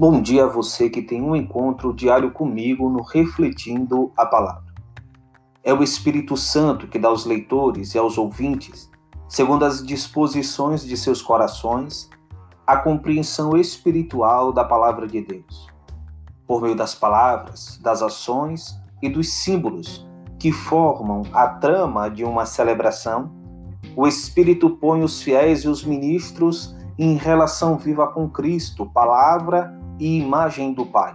Bom dia a você que tem um encontro diário comigo no Refletindo a Palavra. É o Espírito Santo que dá aos leitores e aos ouvintes, segundo as disposições de seus corações, a compreensão espiritual da Palavra de Deus. Por meio das palavras, das ações e dos símbolos que formam a trama de uma celebração, o Espírito põe os fiéis e os ministros em relação viva com Cristo, palavra e imagem do Pai,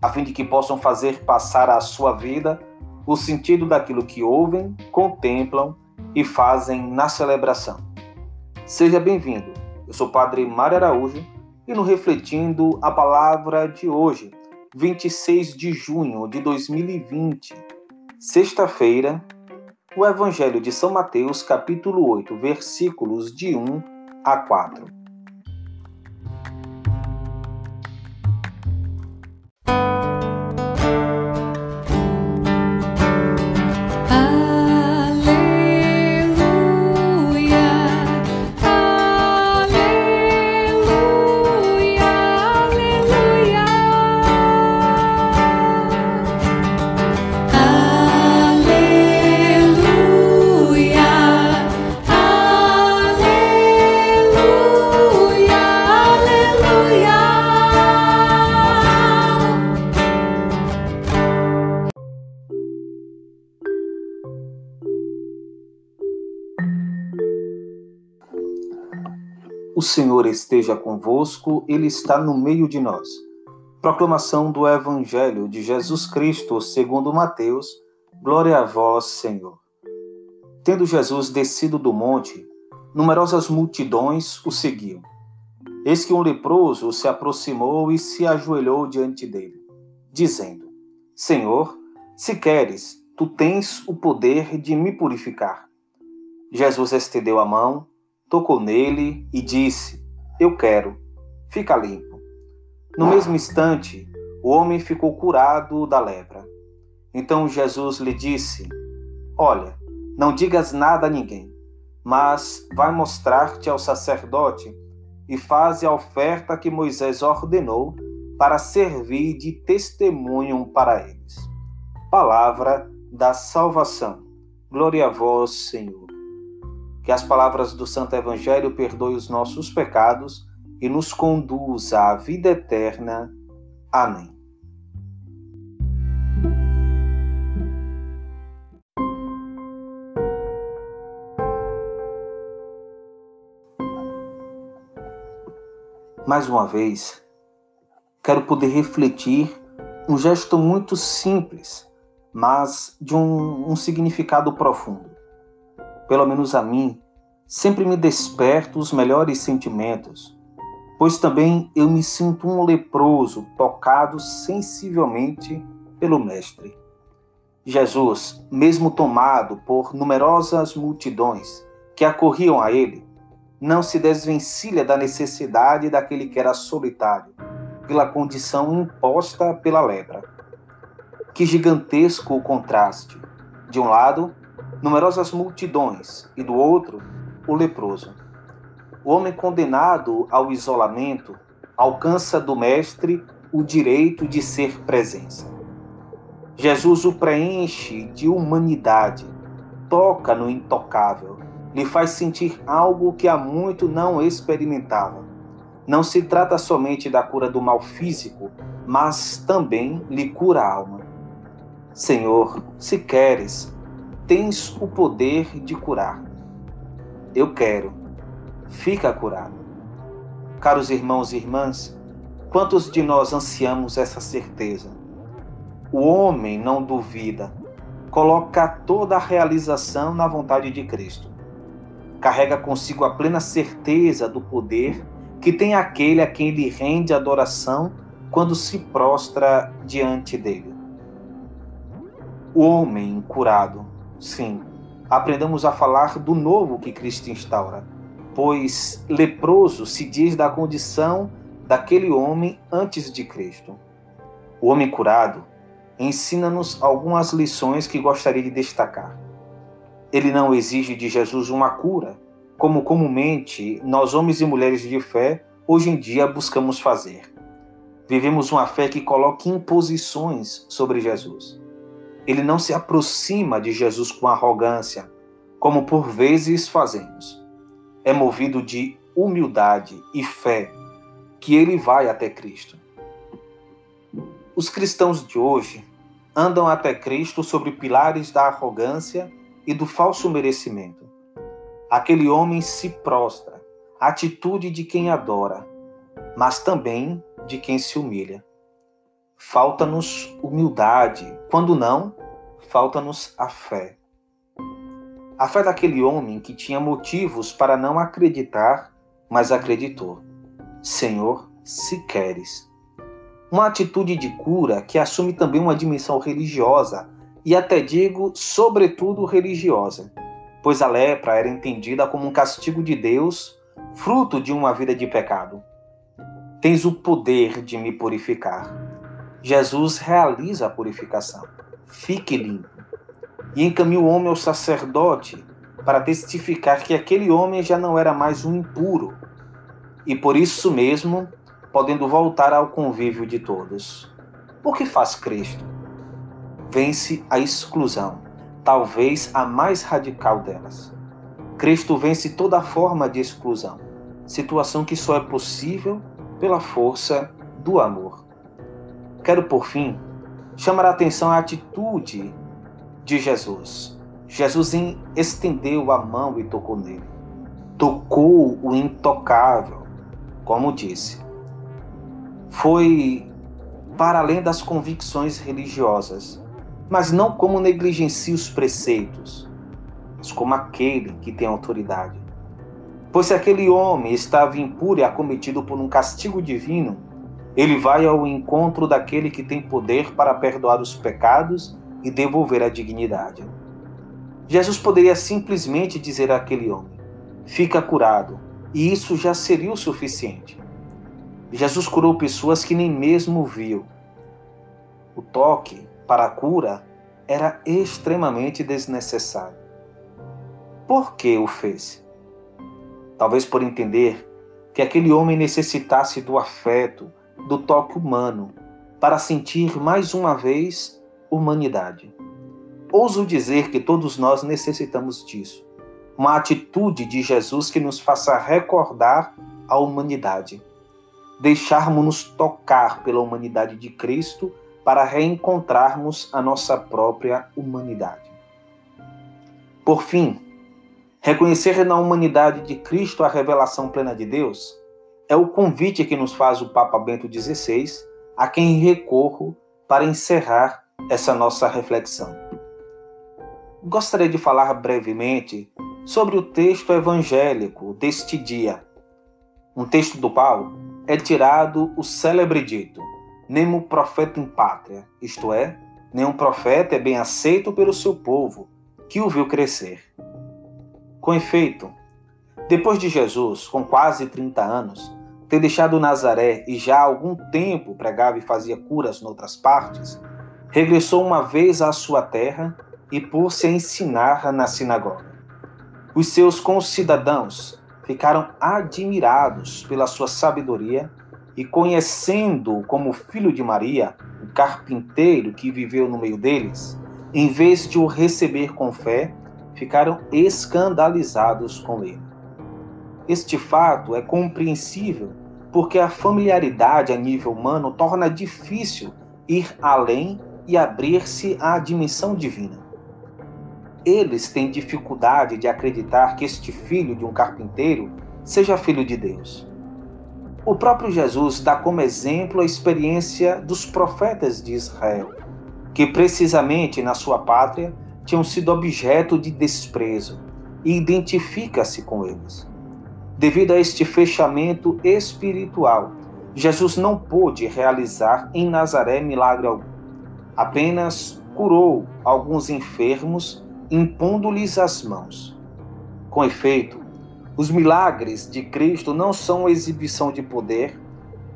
a fim de que possam fazer passar à sua vida o sentido daquilo que ouvem, contemplam e fazem na celebração. Seja bem-vindo. Eu sou o Padre Mário Araújo e no Refletindo a Palavra de hoje, 26 de junho de 2020, sexta-feira, o Evangelho de São Mateus, capítulo 8, versículos de 1 a 4. O Senhor esteja convosco, Ele está no meio de nós. Proclamação do Evangelho de Jesus Cristo, segundo Mateus. Glória a vós, Senhor. Tendo Jesus descido do monte, numerosas multidões o seguiam. Eis que um leproso se aproximou e se ajoelhou diante dele, dizendo: Senhor, se queres, tu tens o poder de me purificar. Jesus estendeu a mão tocou nele e disse: Eu quero, fica limpo. No mesmo instante, o homem ficou curado da lepra. Então Jesus lhe disse: Olha, não digas nada a ninguém, mas vai mostrar-te ao sacerdote e faze a oferta que Moisés ordenou para servir de testemunho para eles. Palavra da salvação. Glória a vós, Senhor. Que as palavras do Santo Evangelho perdoem os nossos pecados e nos conduza à vida eterna. Amém. Mais uma vez, quero poder refletir um gesto muito simples, mas de um, um significado profundo pelo menos a mim, sempre me desperta os melhores sentimentos, pois também eu me sinto um leproso tocado sensivelmente pelo Mestre. Jesus, mesmo tomado por numerosas multidões que acorriam a ele, não se desvencilha da necessidade daquele que era solitário, pela condição imposta pela lepra. Que gigantesco o contraste! De um lado, numerosas multidões, e do outro, o leproso. O homem condenado ao isolamento alcança do Mestre o direito de ser presença. Jesus o preenche de humanidade, toca no intocável, lhe faz sentir algo que há muito não experimentava. Não se trata somente da cura do mal físico, mas também lhe cura a alma. Senhor, se queres, tens o poder de curar. Eu quero. Fica curado. Caros irmãos e irmãs, quantos de nós ansiamos essa certeza? O homem não duvida, coloca toda a realização na vontade de Cristo. Carrega consigo a plena certeza do poder que tem aquele a quem ele rende adoração quando se prostra diante dele. O homem curado Sim, aprendamos a falar do novo que Cristo instaura, pois leproso se diz da condição daquele homem antes de Cristo. O homem curado ensina-nos algumas lições que gostaria de destacar. Ele não exige de Jesus uma cura, como comumente nós, homens e mulheres de fé, hoje em dia buscamos fazer. Vivemos uma fé que coloca imposições sobre Jesus. Ele não se aproxima de Jesus com arrogância, como por vezes fazemos. É movido de humildade e fé que ele vai até Cristo. Os cristãos de hoje andam até Cristo sobre pilares da arrogância e do falso merecimento. Aquele homem se prostra, atitude de quem adora, mas também de quem se humilha. Falta-nos humildade, quando não, falta-nos a fé. A fé daquele homem que tinha motivos para não acreditar, mas acreditou. Senhor, se queres, uma atitude de cura que assume também uma dimensão religiosa, e até digo, sobretudo religiosa, pois a lepra era entendida como um castigo de Deus, fruto de uma vida de pecado. Tens o poder de me purificar. Jesus realiza a purificação. Fique limpo. E encaminha o homem ao sacerdote para testificar que aquele homem já não era mais um impuro. E por isso mesmo podendo voltar ao convívio de todos. O que faz Cristo? Vence a exclusão, talvez a mais radical delas. Cristo vence toda forma de exclusão, situação que só é possível pela força do amor. Quero, por fim, chamar a atenção à atitude de Jesus. Jesus estendeu a mão e tocou nele. Tocou o intocável, como disse foi para além das convicções religiosas, mas não como negligencia os preceitos, mas como aquele que tem autoridade. Pois se aquele homem estava impuro e acometido por um castigo divino, ele vai ao encontro daquele que tem poder para perdoar os pecados e devolver a dignidade. Jesus poderia simplesmente dizer àquele homem: fica curado, e isso já seria o suficiente. Jesus curou pessoas que nem mesmo viu. O toque para a cura era extremamente desnecessário. Por que o fez? Talvez por entender que aquele homem necessitasse do afeto, do toque humano, para sentir mais uma vez humanidade. Ouso dizer que todos nós necessitamos disso. Uma atitude de Jesus que nos faça recordar a humanidade deixarmos-nos tocar pela humanidade de Cristo para reencontrarmos a nossa própria humanidade. Por fim, reconhecer na humanidade de Cristo a revelação plena de Deus é o convite que nos faz o Papa Bento XVI, a quem recorro para encerrar essa nossa reflexão. Gostaria de falar brevemente sobre o texto evangélico deste dia, um texto do Paulo é tirado o célebre dito: Nemo profeta em pátria, isto é, nenhum profeta é bem aceito pelo seu povo, que o viu crescer. Com efeito, depois de Jesus, com quase 30 anos, ter deixado Nazaré e já há algum tempo pregava e fazia curas noutras partes, regressou uma vez à sua terra e pôs-se a ensinar na sinagoga. Os seus concidadãos ficaram admirados pela sua sabedoria e, conhecendo-o como filho de Maria, o carpinteiro que viveu no meio deles, em vez de o receber com fé, ficaram escandalizados com ele. Este fato é compreensível porque a familiaridade a nível humano torna difícil ir além e abrir-se à dimensão divina eles têm dificuldade de acreditar que este filho de um carpinteiro seja filho de Deus. O próprio Jesus dá como exemplo a experiência dos profetas de Israel, que precisamente na sua pátria tinham sido objeto de desprezo, e identifica-se com eles. Devido a este fechamento espiritual, Jesus não pôde realizar em Nazaré milagre algum. Apenas curou alguns enfermos impondo-lhes as mãos. Com efeito, os milagres de Cristo não são exibição de poder,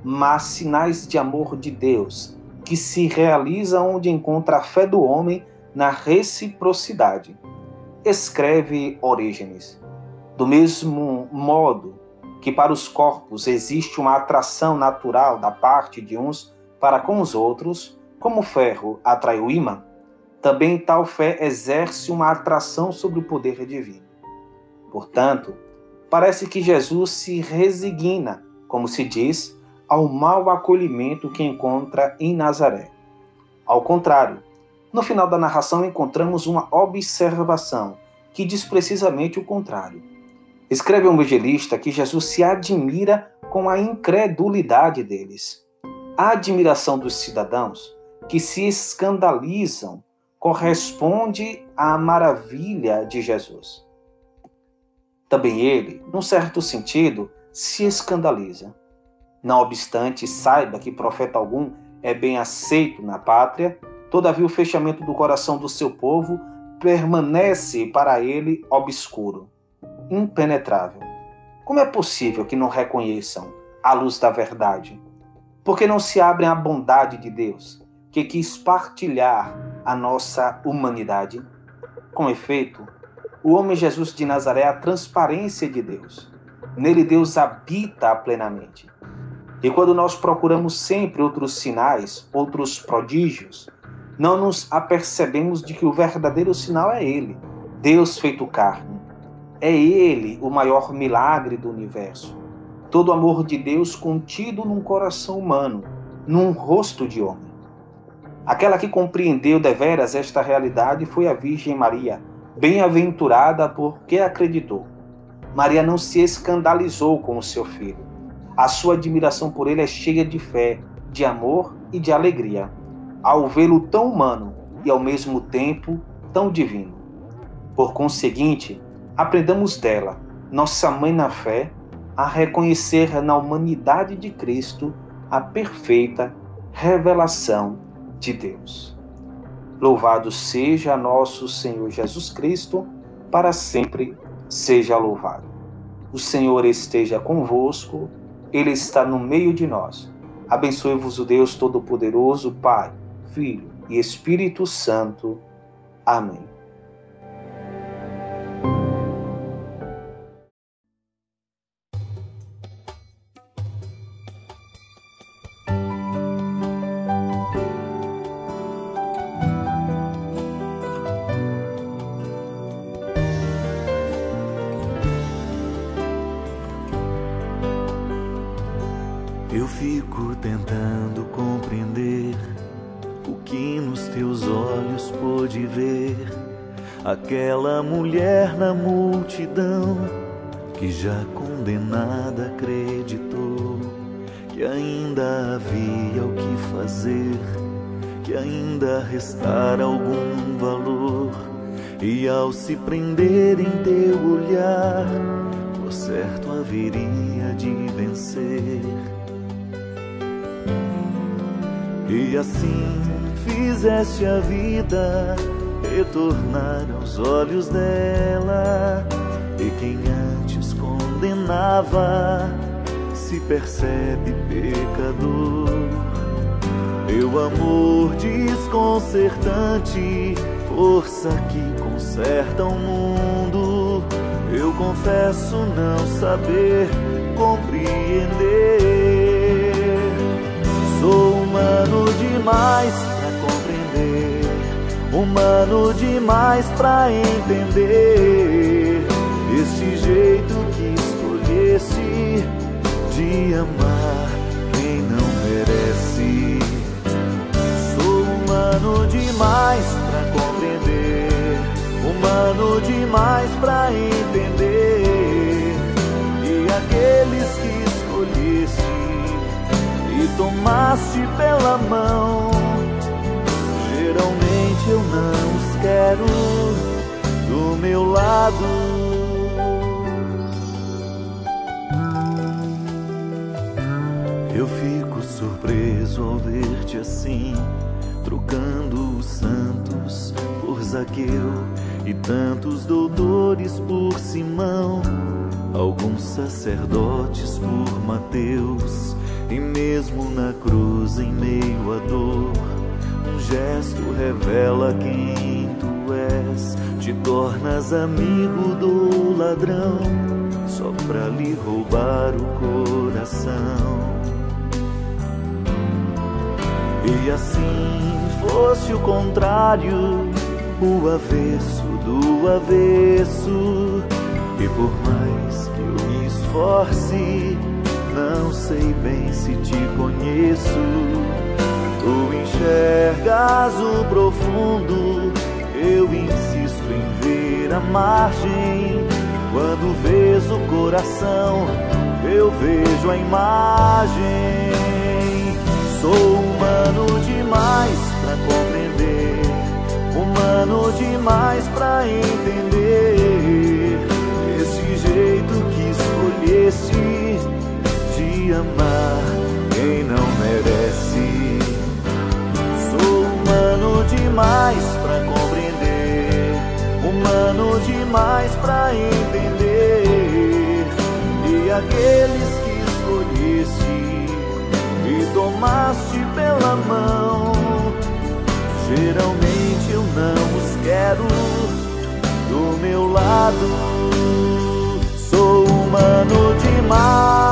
mas sinais de amor de Deus, que se realiza onde encontra a fé do homem na reciprocidade. Escreve Orígenes. Do mesmo modo, que para os corpos existe uma atração natural da parte de uns para com os outros, como o ferro atrai o ímã, também tal fé exerce uma atração sobre o poder divino. Portanto, parece que Jesus se resigna, como se diz, ao mau acolhimento que encontra em Nazaré. Ao contrário, no final da narração encontramos uma observação que diz precisamente o contrário. Escreve um evangelista que Jesus se admira com a incredulidade deles. A admiração dos cidadãos que se escandalizam corresponde à maravilha de Jesus. Também ele, num certo sentido, se escandaliza. Não obstante, saiba que profeta algum é bem aceito na pátria, todavia o fechamento do coração do seu povo permanece para ele obscuro, impenetrável. Como é possível que não reconheçam a luz da verdade? Porque não se abrem à bondade de Deus, que quis partilhar a nossa humanidade? Com efeito, o homem Jesus de Nazaré é a transparência de Deus. Nele Deus habita plenamente. E quando nós procuramos sempre outros sinais, outros prodígios, não nos apercebemos de que o verdadeiro sinal é Ele, Deus feito carne. É Ele o maior milagre do universo. Todo o amor de Deus contido num coração humano, num rosto de homem. Aquela que compreendeu deveras esta realidade foi a Virgem Maria, bem-aventurada porque acreditou. Maria não se escandalizou com o seu filho a sua admiração por ele é cheia de fé, de amor e de alegria, ao vê-lo tão humano e ao mesmo tempo tão divino. Por conseguinte, aprendamos dela, nossa mãe na fé, a reconhecer na humanidade de Cristo a perfeita revelação de Deus. Louvado seja nosso Senhor Jesus Cristo, para sempre seja louvado. O Senhor esteja convosco ele está no meio de nós. Abençoe-vos o Deus Todo-Poderoso, Pai, Filho e Espírito Santo. Amém. Aquela mulher na multidão que já condenada acreditou que ainda havia o que fazer, que ainda restara algum valor. E ao se prender em teu olhar, por certo haveria de vencer. E assim fizeste a vida retornar aos olhos dela. E quem antes condenava se percebe pecador. Teu amor desconcertante, força que conserta o mundo. Eu confesso não saber compreender. Sou humano demais humano demais pra entender este jeito que escolhesse de amar quem não merece. Sou humano demais pra compreender, humano demais pra entender e aqueles que escolhesse e tomaste pela mão. Quero do meu lado. Eu fico surpreso ao ver-te assim, trocando os santos por Zaqueu e tantos doutores por Simão, alguns sacerdotes por Mateus e mesmo na cruz, em meio à dor, um gesto revela quem. Te tornas amigo do ladrão, só pra lhe roubar o coração. E assim fosse o contrário, o avesso do avesso. E por mais que eu me esforce, não sei bem se te conheço. Tu enxergas o profundo, eu insisto em ver a margem. Quando vês o coração, eu vejo a imagem. Sou humano demais para compreender, humano demais para entender esse jeito que escolheste de amar quem não merece. Sou humano demais para compreender, humano demais para entender e aqueles que escolheste e tomaste pela mão. Geralmente eu não os quero do meu lado. Sou humano demais,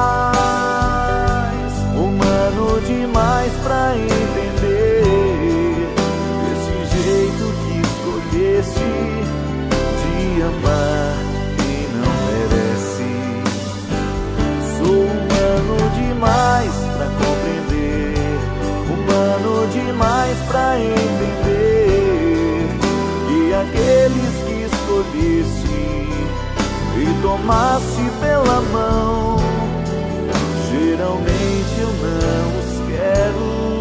e tomasse pela mão. Geralmente eu não os quero.